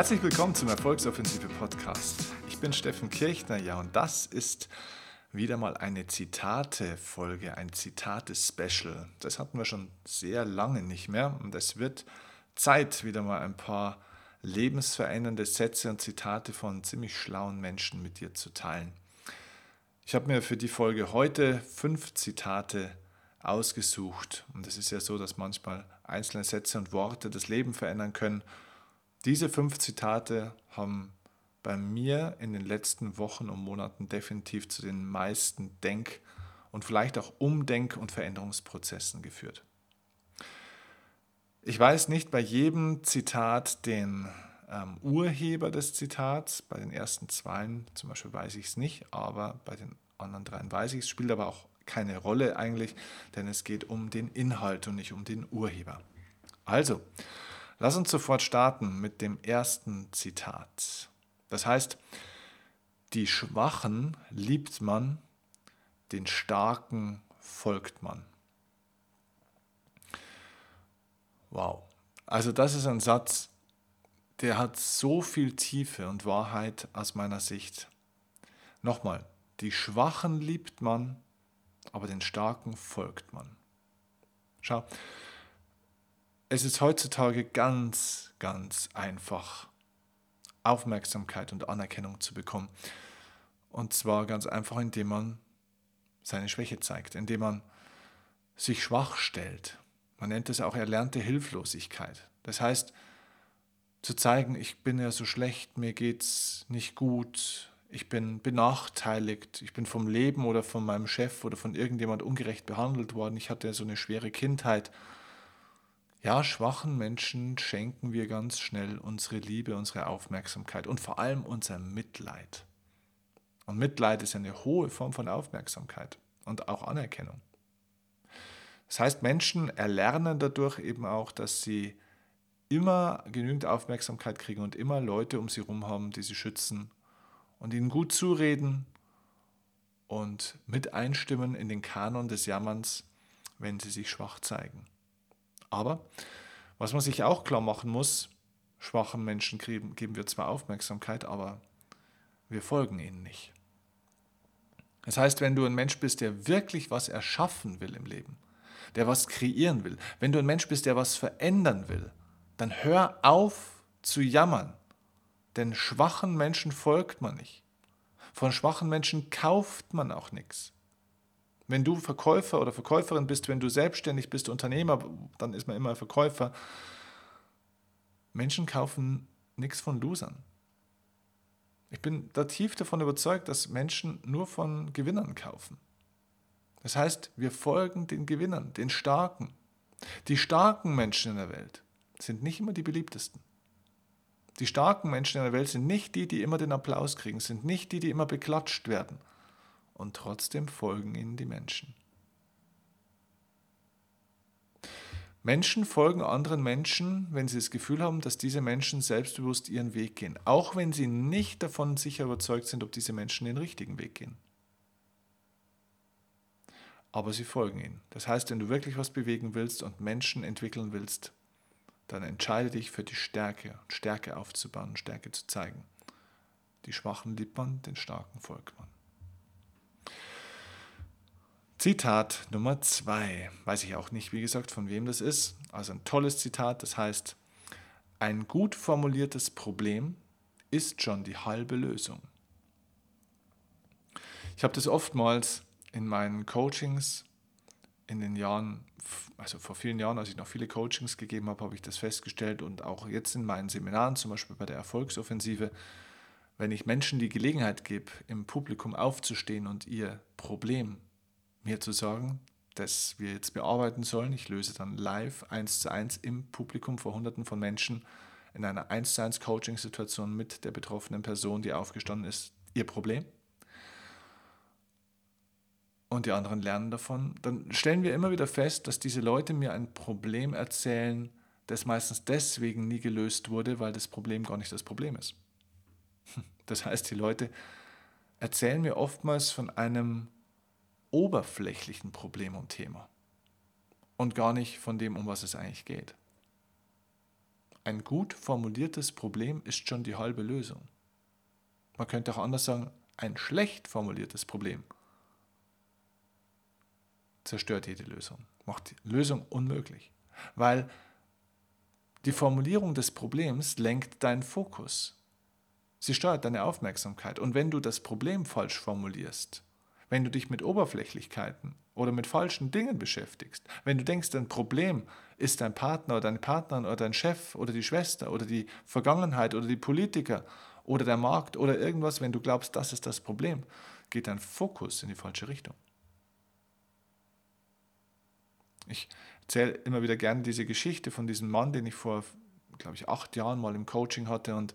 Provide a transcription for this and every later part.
Herzlich willkommen zum Erfolgsoffensive Podcast. Ich bin Steffen Kirchner, ja, und das ist wieder mal eine Zitate-Folge, ein Zitate-Special. Das hatten wir schon sehr lange nicht mehr und es wird Zeit, wieder mal ein paar lebensverändernde Sätze und Zitate von ziemlich schlauen Menschen mit dir zu teilen. Ich habe mir für die Folge heute fünf Zitate ausgesucht. Und es ist ja so, dass manchmal einzelne Sätze und Worte das Leben verändern können. Diese fünf Zitate haben bei mir in den letzten Wochen und Monaten definitiv zu den meisten Denk- und vielleicht auch Umdenk- und Veränderungsprozessen geführt. Ich weiß nicht bei jedem Zitat den ähm, Urheber des Zitats. Bei den ersten zwei zum Beispiel weiß ich es nicht, aber bei den anderen dreien weiß ich es. Spielt aber auch keine Rolle eigentlich, denn es geht um den Inhalt und nicht um den Urheber. Also, lass uns sofort starten mit dem ersten Zitat. Das heißt, die Schwachen liebt man, den Starken folgt man. Wow. Also das ist ein Satz, der hat so viel Tiefe und Wahrheit aus meiner Sicht. Nochmal, die Schwachen liebt man, aber den Starken folgt man. Schau, es ist heutzutage ganz, ganz einfach, Aufmerksamkeit und Anerkennung zu bekommen. Und zwar ganz einfach, indem man seine Schwäche zeigt, indem man sich schwach stellt, man nennt es auch erlernte Hilflosigkeit. Das heißt, zu zeigen, ich bin ja so schlecht, mir geht's nicht gut, ich bin benachteiligt, ich bin vom Leben oder von meinem Chef oder von irgendjemand ungerecht behandelt worden, ich hatte ja so eine schwere Kindheit. Ja, schwachen Menschen schenken wir ganz schnell unsere Liebe, unsere Aufmerksamkeit und vor allem unser Mitleid. Und Mitleid ist eine hohe Form von Aufmerksamkeit und auch Anerkennung. Das heißt, Menschen erlernen dadurch eben auch, dass sie immer genügend Aufmerksamkeit kriegen und immer Leute um sie herum haben, die sie schützen und ihnen gut zureden und mit einstimmen in den Kanon des Jammerns, wenn sie sich schwach zeigen. Aber was man sich auch klar machen muss, schwachen Menschen geben wir zwar Aufmerksamkeit, aber wir folgen ihnen nicht. Das heißt, wenn du ein Mensch bist, der wirklich was erschaffen will im Leben, der was kreieren will, wenn du ein Mensch bist, der was verändern will, dann hör auf zu jammern. Denn schwachen Menschen folgt man nicht. Von schwachen Menschen kauft man auch nichts. Wenn du Verkäufer oder Verkäuferin bist, wenn du selbstständig bist, Unternehmer, dann ist man immer Verkäufer. Menschen kaufen nichts von Losern. Ich bin da tief davon überzeugt, dass Menschen nur von Gewinnern kaufen. Das heißt, wir folgen den Gewinnern, den Starken. Die starken Menschen in der Welt sind nicht immer die beliebtesten. Die starken Menschen in der Welt sind nicht die, die immer den Applaus kriegen, sind nicht die, die immer beklatscht werden. Und trotzdem folgen ihnen die Menschen. Menschen folgen anderen Menschen, wenn sie das Gefühl haben, dass diese Menschen selbstbewusst ihren Weg gehen, auch wenn sie nicht davon sicher überzeugt sind, ob diese Menschen den richtigen Weg gehen aber sie folgen ihnen. Das heißt, wenn du wirklich was bewegen willst und Menschen entwickeln willst, dann entscheide dich für die Stärke, Stärke aufzubauen, Stärke zu zeigen. Die Schwachen liebt man, den Starken folgt man. Zitat Nummer zwei. Weiß ich auch nicht, wie gesagt, von wem das ist. Also ein tolles Zitat, das heißt, ein gut formuliertes Problem ist schon die halbe Lösung. Ich habe das oftmals in meinen Coachings in den Jahren, also vor vielen Jahren, als ich noch viele Coachings gegeben habe, habe ich das festgestellt und auch jetzt in meinen Seminaren, zum Beispiel bei der Erfolgsoffensive, wenn ich Menschen die Gelegenheit gebe, im Publikum aufzustehen und ihr Problem mir zu sagen, das wir jetzt bearbeiten sollen, ich löse dann live eins zu eins im Publikum vor Hunderten von Menschen in einer eins zu eins Coaching-Situation mit der betroffenen Person, die aufgestanden ist, ihr Problem. Und die anderen lernen davon, dann stellen wir immer wieder fest, dass diese Leute mir ein Problem erzählen, das meistens deswegen nie gelöst wurde, weil das Problem gar nicht das Problem ist. Das heißt, die Leute erzählen mir oftmals von einem oberflächlichen Problem und Thema und gar nicht von dem, um was es eigentlich geht. ein gut formuliertes Problem ist schon die halbe Lösung. Man könnte auch anders sagen, ein schlecht formuliertes Problem zerstört jede Lösung, macht die Lösung unmöglich, weil die Formulierung des Problems lenkt deinen Fokus. Sie steuert deine Aufmerksamkeit. Und wenn du das Problem falsch formulierst, wenn du dich mit Oberflächlichkeiten oder mit falschen Dingen beschäftigst, wenn du denkst, dein Problem ist dein Partner oder deine Partnerin oder dein Chef oder die Schwester oder die Vergangenheit oder die Politiker oder der Markt oder irgendwas, wenn du glaubst, das ist das Problem, geht dein Fokus in die falsche Richtung. Ich erzähle immer wieder gerne diese Geschichte von diesem Mann, den ich vor, glaube ich, acht Jahren mal im Coaching hatte und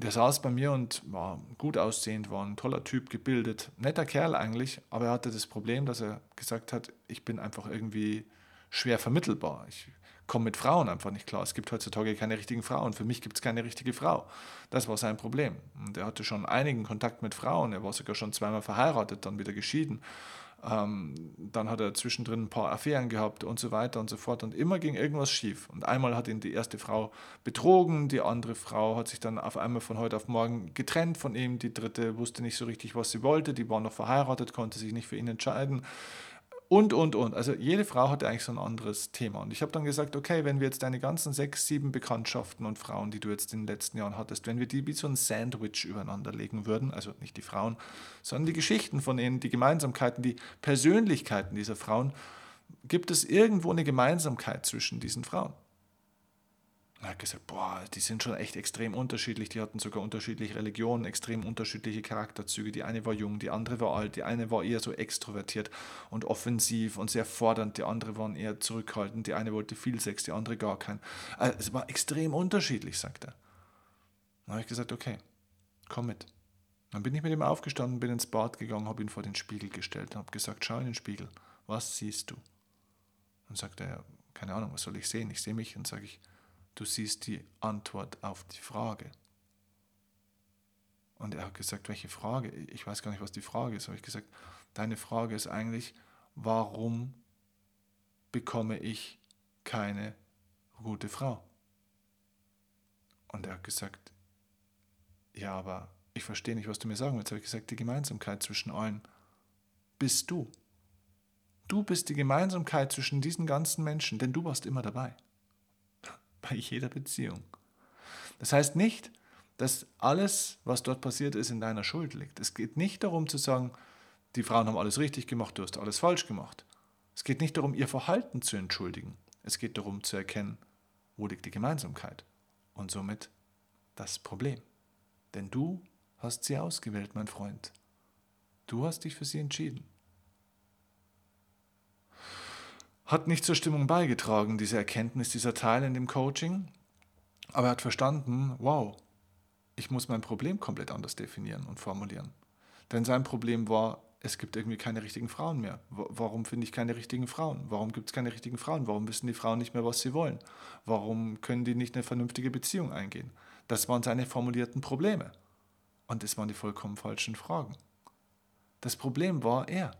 der saß bei mir und war gut aussehend, war ein toller Typ, gebildet, netter Kerl eigentlich, aber er hatte das Problem, dass er gesagt hat, ich bin einfach irgendwie schwer vermittelbar. Ich komme mit Frauen einfach nicht klar. Es gibt heutzutage keine richtigen Frauen. Für mich gibt es keine richtige Frau. Das war sein Problem. Und er hatte schon einigen Kontakt mit Frauen. Er war sogar schon zweimal verheiratet, dann wieder geschieden. Ähm, dann hat er zwischendrin ein paar Affären gehabt und so weiter und so fort. Und immer ging irgendwas schief. Und einmal hat ihn die erste Frau betrogen, die andere Frau hat sich dann auf einmal von heute auf morgen getrennt von ihm. Die dritte wusste nicht so richtig, was sie wollte. Die war noch verheiratet, konnte sich nicht für ihn entscheiden. Und, und, und. Also jede Frau hatte eigentlich so ein anderes Thema. Und ich habe dann gesagt, okay, wenn wir jetzt deine ganzen sechs, sieben Bekanntschaften und Frauen, die du jetzt in den letzten Jahren hattest, wenn wir die wie so ein Sandwich übereinander legen würden, also nicht die Frauen, sondern die Geschichten von ihnen, die Gemeinsamkeiten, die Persönlichkeiten dieser Frauen, gibt es irgendwo eine Gemeinsamkeit zwischen diesen Frauen? Er hat gesagt, boah, die sind schon echt extrem unterschiedlich. Die hatten sogar unterschiedliche Religionen, extrem unterschiedliche Charakterzüge. Die eine war jung, die andere war alt, die eine war eher so extrovertiert und offensiv und sehr fordernd, die andere waren eher zurückhaltend, die eine wollte viel Sex, die andere gar keinen. Also es war extrem unterschiedlich, sagt er. Dann habe ich gesagt, okay, komm mit. Dann bin ich mit ihm aufgestanden, bin ins Bad gegangen, habe ihn vor den Spiegel gestellt und habe gesagt, schau in den Spiegel, was siehst du? Dann sagt er, keine Ahnung, was soll ich sehen? Ich sehe mich und sage ich, du siehst die Antwort auf die Frage. Und er hat gesagt, welche Frage? Ich weiß gar nicht, was die Frage ist. Habe ich gesagt, deine Frage ist eigentlich, warum bekomme ich keine gute Frau? Und er hat gesagt, ja, aber ich verstehe nicht, was du mir sagen willst. Habe ich gesagt, die Gemeinsamkeit zwischen allen bist du. Du bist die Gemeinsamkeit zwischen diesen ganzen Menschen, denn du warst immer dabei bei jeder Beziehung. Das heißt nicht, dass alles, was dort passiert ist, in deiner Schuld liegt. Es geht nicht darum zu sagen, die Frauen haben alles richtig gemacht, du hast alles falsch gemacht. Es geht nicht darum, ihr Verhalten zu entschuldigen. Es geht darum zu erkennen, wo liegt die Gemeinsamkeit und somit das Problem. Denn du hast sie ausgewählt, mein Freund. Du hast dich für sie entschieden. Hat nicht zur Stimmung beigetragen, diese Erkenntnis, dieser Teil in dem Coaching. Aber er hat verstanden, wow, ich muss mein Problem komplett anders definieren und formulieren. Denn sein Problem war, es gibt irgendwie keine richtigen Frauen mehr. Warum finde ich keine richtigen Frauen? Warum gibt es keine richtigen Frauen? Warum wissen die Frauen nicht mehr, was sie wollen? Warum können die nicht eine vernünftige Beziehung eingehen? Das waren seine formulierten Probleme. Und es waren die vollkommen falschen Fragen. Das Problem war er.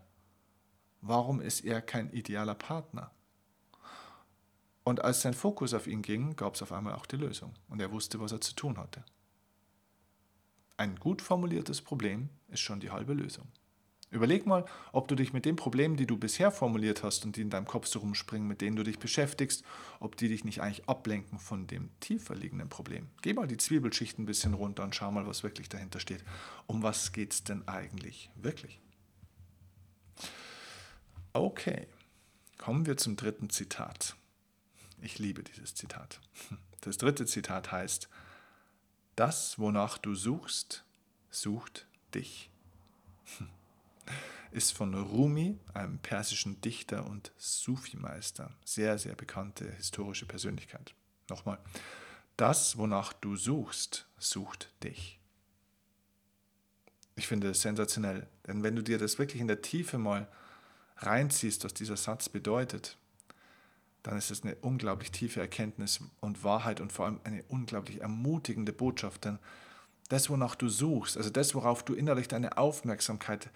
Warum ist er kein idealer Partner? Und als sein Fokus auf ihn ging, gab es auf einmal auch die Lösung und er wusste, was er zu tun hatte. Ein gut formuliertes Problem ist schon die halbe Lösung. Überleg mal, ob du dich mit den Problemen, die du bisher formuliert hast und die in deinem Kopf so rumspringen, mit denen du dich beschäftigst, ob die dich nicht eigentlich ablenken von dem tiefer liegenden Problem. Geh mal die Zwiebelschicht ein bisschen runter und schau mal, was wirklich dahinter steht. Um was geht es denn eigentlich wirklich? Okay, kommen wir zum dritten Zitat. Ich liebe dieses Zitat. Das dritte Zitat heißt, das, wonach du suchst, sucht dich. Ist von Rumi, einem persischen Dichter und Sufi-Meister, sehr, sehr bekannte historische Persönlichkeit. Nochmal, das, wonach du suchst, sucht dich. Ich finde es sensationell, denn wenn du dir das wirklich in der Tiefe mal reinziehst, was dieser Satz bedeutet, dann ist es eine unglaublich tiefe Erkenntnis und Wahrheit und vor allem eine unglaublich ermutigende Botschaft. Denn das, wonach du suchst, also das, worauf du innerlich deine Aufmerksamkeit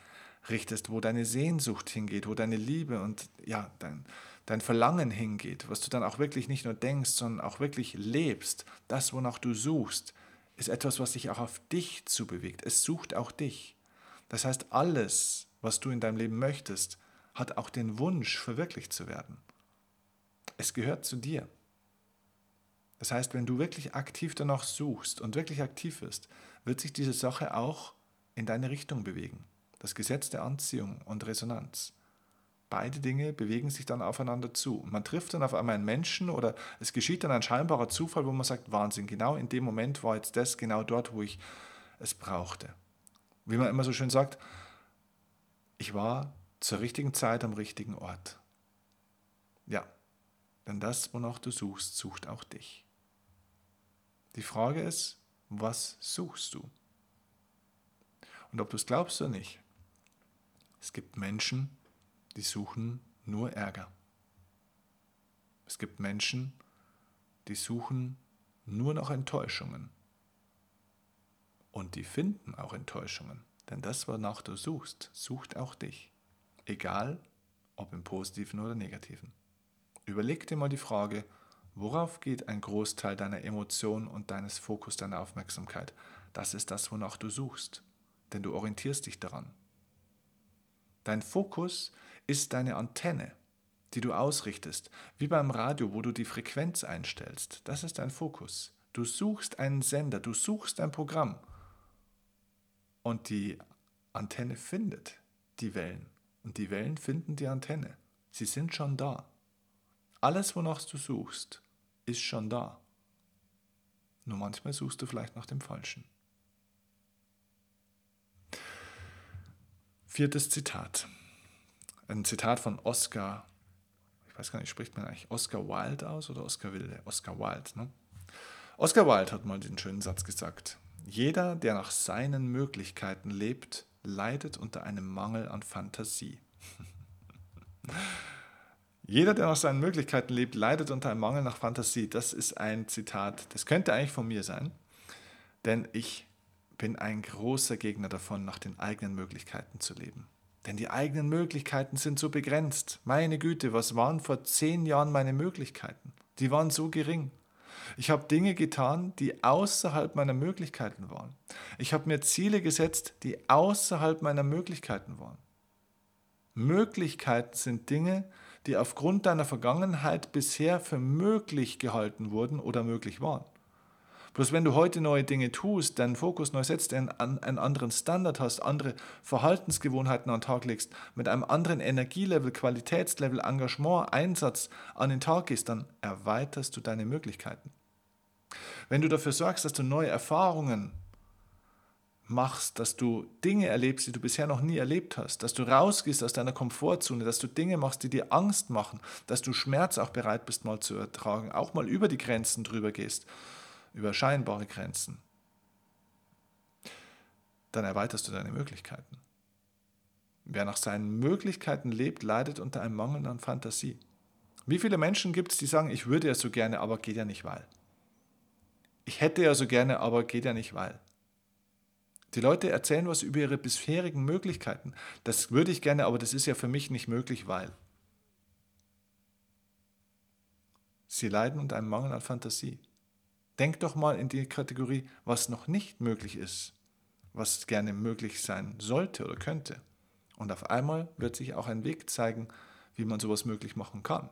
richtest, wo deine Sehnsucht hingeht, wo deine Liebe und ja, dein, dein Verlangen hingeht, was du dann auch wirklich nicht nur denkst, sondern auch wirklich lebst, das, wonach du suchst, ist etwas, was sich auch auf dich zubewegt. Es sucht auch dich. Das heißt, alles, was du in deinem Leben möchtest, hat auch den Wunsch, verwirklicht zu werden. Es gehört zu dir. Das heißt, wenn du wirklich aktiv danach suchst und wirklich aktiv wirst, wird sich diese Sache auch in deine Richtung bewegen. Das Gesetz der Anziehung und Resonanz. Beide Dinge bewegen sich dann aufeinander zu. man trifft dann auf einmal einen Menschen oder es geschieht dann ein scheinbarer Zufall, wo man sagt, Wahnsinn, genau in dem Moment war jetzt das genau dort, wo ich es brauchte. Wie man immer so schön sagt, ich war zur richtigen Zeit am richtigen Ort. Ja, denn das, wonach du suchst, sucht auch dich. Die Frage ist, was suchst du? Und ob du es glaubst oder nicht, es gibt Menschen, die suchen nur Ärger. Es gibt Menschen, die suchen nur nach Enttäuschungen. Und die finden auch Enttäuschungen. Denn das, wonach du suchst, sucht auch dich. Egal, ob im positiven oder negativen. Überleg dir mal die Frage, worauf geht ein Großteil deiner Emotionen und deines Fokus, deiner Aufmerksamkeit? Das ist das, wonach du suchst. Denn du orientierst dich daran. Dein Fokus ist deine Antenne, die du ausrichtest, wie beim Radio, wo du die Frequenz einstellst. Das ist dein Fokus. Du suchst einen Sender, du suchst ein Programm. Und die Antenne findet die Wellen. Und die Wellen finden die Antenne. Sie sind schon da. Alles, wonach du suchst, ist schon da. Nur manchmal suchst du vielleicht nach dem Falschen. Viertes Zitat. Ein Zitat von Oscar, ich weiß gar nicht, spricht man eigentlich Oscar Wilde aus oder Oscar Wilde? Oscar Wilde, ne? Oscar Wilde hat mal den schönen Satz gesagt. Jeder, der nach seinen Möglichkeiten lebt, leidet unter einem Mangel an Fantasie. Jeder, der nach seinen Möglichkeiten lebt, leidet unter einem Mangel nach Fantasie. Das ist ein Zitat, das könnte eigentlich von mir sein, denn ich bin ein großer Gegner davon, nach den eigenen Möglichkeiten zu leben. Denn die eigenen Möglichkeiten sind so begrenzt. Meine Güte, was waren vor zehn Jahren meine Möglichkeiten? Die waren so gering. Ich habe Dinge getan, die außerhalb meiner Möglichkeiten waren. Ich habe mir Ziele gesetzt, die außerhalb meiner Möglichkeiten waren. Möglichkeiten sind Dinge, die aufgrund deiner Vergangenheit bisher für möglich gehalten wurden oder möglich waren. Bloß wenn du heute neue Dinge tust, deinen Fokus neu setzt, einen, einen anderen Standard hast, andere Verhaltensgewohnheiten an den Tag legst, mit einem anderen Energielevel, Qualitätslevel, Engagement, Einsatz an den Tag gehst, dann erweiterst du deine Möglichkeiten. Wenn du dafür sorgst, dass du neue Erfahrungen machst, dass du Dinge erlebst, die du bisher noch nie erlebt hast, dass du rausgehst aus deiner Komfortzone, dass du Dinge machst, die dir Angst machen, dass du Schmerz auch bereit bist mal zu ertragen, auch mal über die Grenzen drüber gehst über scheinbare Grenzen, dann erweiterst du deine Möglichkeiten. Wer nach seinen Möglichkeiten lebt, leidet unter einem Mangel an Fantasie. Wie viele Menschen gibt es, die sagen, ich würde ja so gerne, aber geht ja nicht, weil. Ich hätte ja so gerne, aber geht ja nicht, weil. Die Leute erzählen was über ihre bisherigen Möglichkeiten. Das würde ich gerne, aber das ist ja für mich nicht möglich, weil. Sie leiden unter einem Mangel an Fantasie. Denk doch mal in die Kategorie, was noch nicht möglich ist, was gerne möglich sein sollte oder könnte. Und auf einmal wird sich auch ein Weg zeigen, wie man sowas möglich machen kann.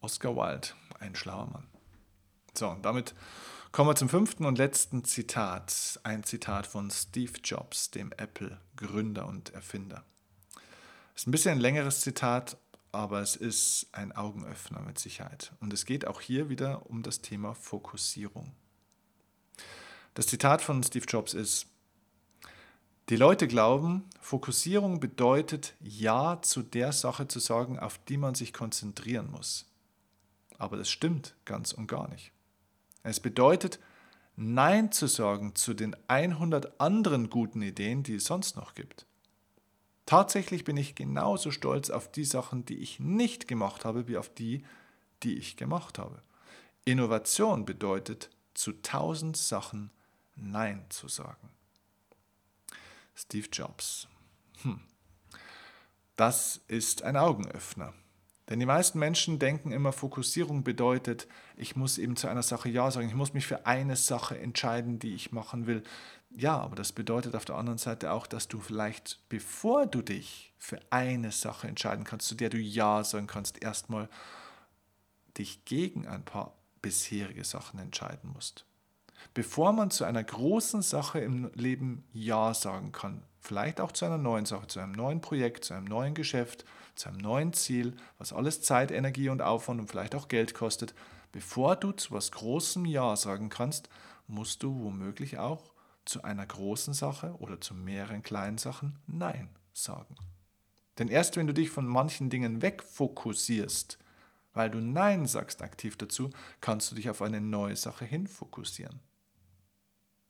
Oscar Wilde, ein schlauer Mann. So, und damit kommen wir zum fünften und letzten Zitat. Ein Zitat von Steve Jobs, dem Apple-Gründer und Erfinder. Ist ein bisschen ein längeres Zitat, aber es ist ein Augenöffner mit Sicherheit. Und es geht auch hier wieder um das Thema Fokussierung. Das Zitat von Steve Jobs ist, die Leute glauben, Fokussierung bedeutet Ja zu der Sache zu sagen, auf die man sich konzentrieren muss. Aber das stimmt ganz und gar nicht. Es bedeutet, Nein zu sagen zu den 100 anderen guten Ideen, die es sonst noch gibt. Tatsächlich bin ich genauso stolz auf die Sachen, die ich nicht gemacht habe, wie auf die, die ich gemacht habe. Innovation bedeutet, zu tausend Sachen Nein zu sagen. Steve Jobs. Hm. das ist ein Augenöffner. Denn die meisten Menschen denken immer, Fokussierung bedeutet, ich muss eben zu einer Sache Ja sagen, ich muss mich für eine Sache entscheiden, die ich machen will. Ja, aber das bedeutet auf der anderen Seite auch, dass du vielleicht, bevor du dich für eine Sache entscheiden kannst, zu der du Ja sagen kannst, erstmal dich gegen ein paar bisherige Sachen entscheiden musst. Bevor man zu einer großen Sache im Leben Ja sagen kann, vielleicht auch zu einer neuen Sache, zu einem neuen Projekt, zu einem neuen Geschäft, zu einem neuen Ziel, was alles Zeit, Energie und Aufwand und vielleicht auch Geld kostet, bevor du zu was Großem Ja sagen kannst, musst du womöglich auch zu einer großen Sache oder zu mehreren kleinen Sachen Nein sagen. Denn erst wenn du dich von manchen Dingen wegfokussierst, weil du Nein sagst aktiv dazu, kannst du dich auf eine neue Sache hin fokussieren.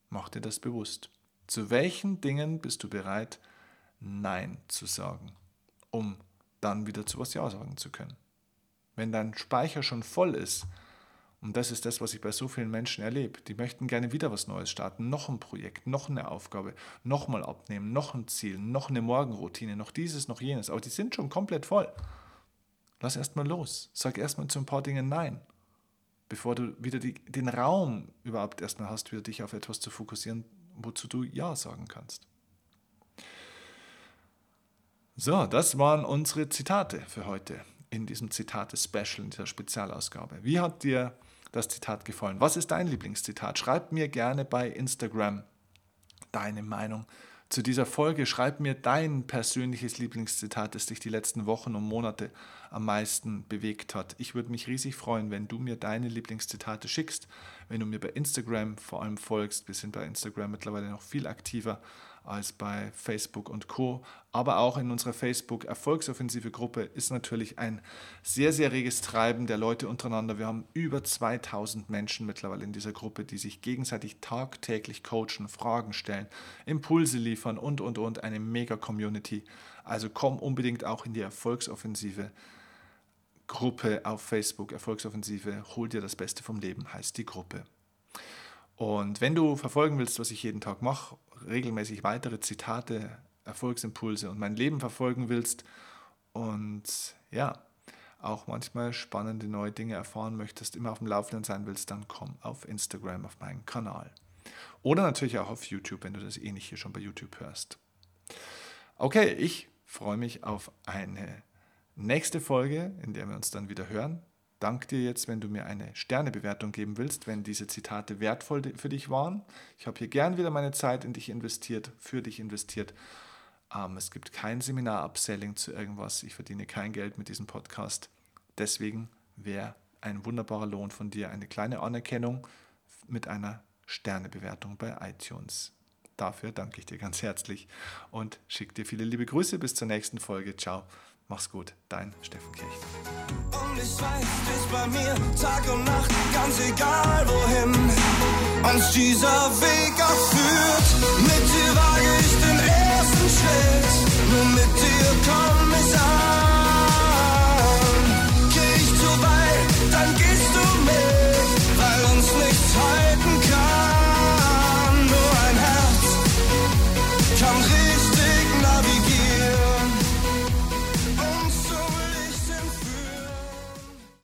Mach dir das bewusst. Zu welchen Dingen bist du bereit, Nein zu sagen, um dann wieder zu was Ja sagen zu können. Wenn dein Speicher schon voll ist, und das ist das, was ich bei so vielen Menschen erlebe, die möchten gerne wieder was Neues starten, noch ein Projekt, noch eine Aufgabe, nochmal abnehmen, noch ein Ziel, noch eine Morgenroutine, noch dieses, noch jenes, aber die sind schon komplett voll. Lass erstmal los, sag erstmal zu ein paar Dingen Nein, bevor du wieder die, den Raum überhaupt erstmal hast, wieder dich auf etwas zu fokussieren, wozu du Ja sagen kannst. So, das waren unsere Zitate für heute in diesem Zitate-Special, in dieser Spezialausgabe. Wie hat dir das Zitat gefallen? Was ist dein Lieblingszitat? Schreib mir gerne bei Instagram deine Meinung zu dieser Folge. Schreib mir dein persönliches Lieblingszitat, das dich die letzten Wochen und Monate am meisten bewegt hat. Ich würde mich riesig freuen, wenn du mir deine Lieblingszitate schickst, wenn du mir bei Instagram vor allem folgst. Wir sind bei Instagram mittlerweile noch viel aktiver als bei Facebook und Co. Aber auch in unserer Facebook Erfolgsoffensive Gruppe ist natürlich ein sehr, sehr reges Treiben der Leute untereinander. Wir haben über 2000 Menschen mittlerweile in dieser Gruppe, die sich gegenseitig tagtäglich coachen, Fragen stellen, Impulse liefern und, und, und. Eine mega Community. Also komm unbedingt auch in die Erfolgsoffensive. Gruppe auf Facebook, Erfolgsoffensive, hol dir das Beste vom Leben, heißt die Gruppe. Und wenn du verfolgen willst, was ich jeden Tag mache, regelmäßig weitere Zitate, Erfolgsimpulse und mein Leben verfolgen willst und ja, auch manchmal spannende neue Dinge erfahren möchtest, immer auf dem Laufenden sein willst, dann komm auf Instagram auf meinen Kanal. Oder natürlich auch auf YouTube, wenn du das eh nicht hier schon bei YouTube hörst. Okay, ich freue mich auf eine nächste Folge, in der wir uns dann wieder hören danke dir jetzt, wenn du mir eine Sternebewertung geben willst, wenn diese Zitate wertvoll für dich waren. Ich habe hier gern wieder meine Zeit in dich investiert, für dich investiert. Ähm, es gibt kein Seminar-Upselling zu irgendwas. Ich verdiene kein Geld mit diesem Podcast. Deswegen wäre ein wunderbarer Lohn von dir eine kleine Anerkennung mit einer Sternebewertung bei iTunes. Dafür danke ich dir ganz herzlich und schicke dir viele liebe Grüße. Bis zur nächsten Folge. Ciao. Mach's gut, dein Steffen Kirchner. Und ich weiß, bist bei mir Tag und Nacht, ganz egal wohin uns dieser Weg auch führt. Mit dir wage ich den ersten Schritt, nur mit dir komm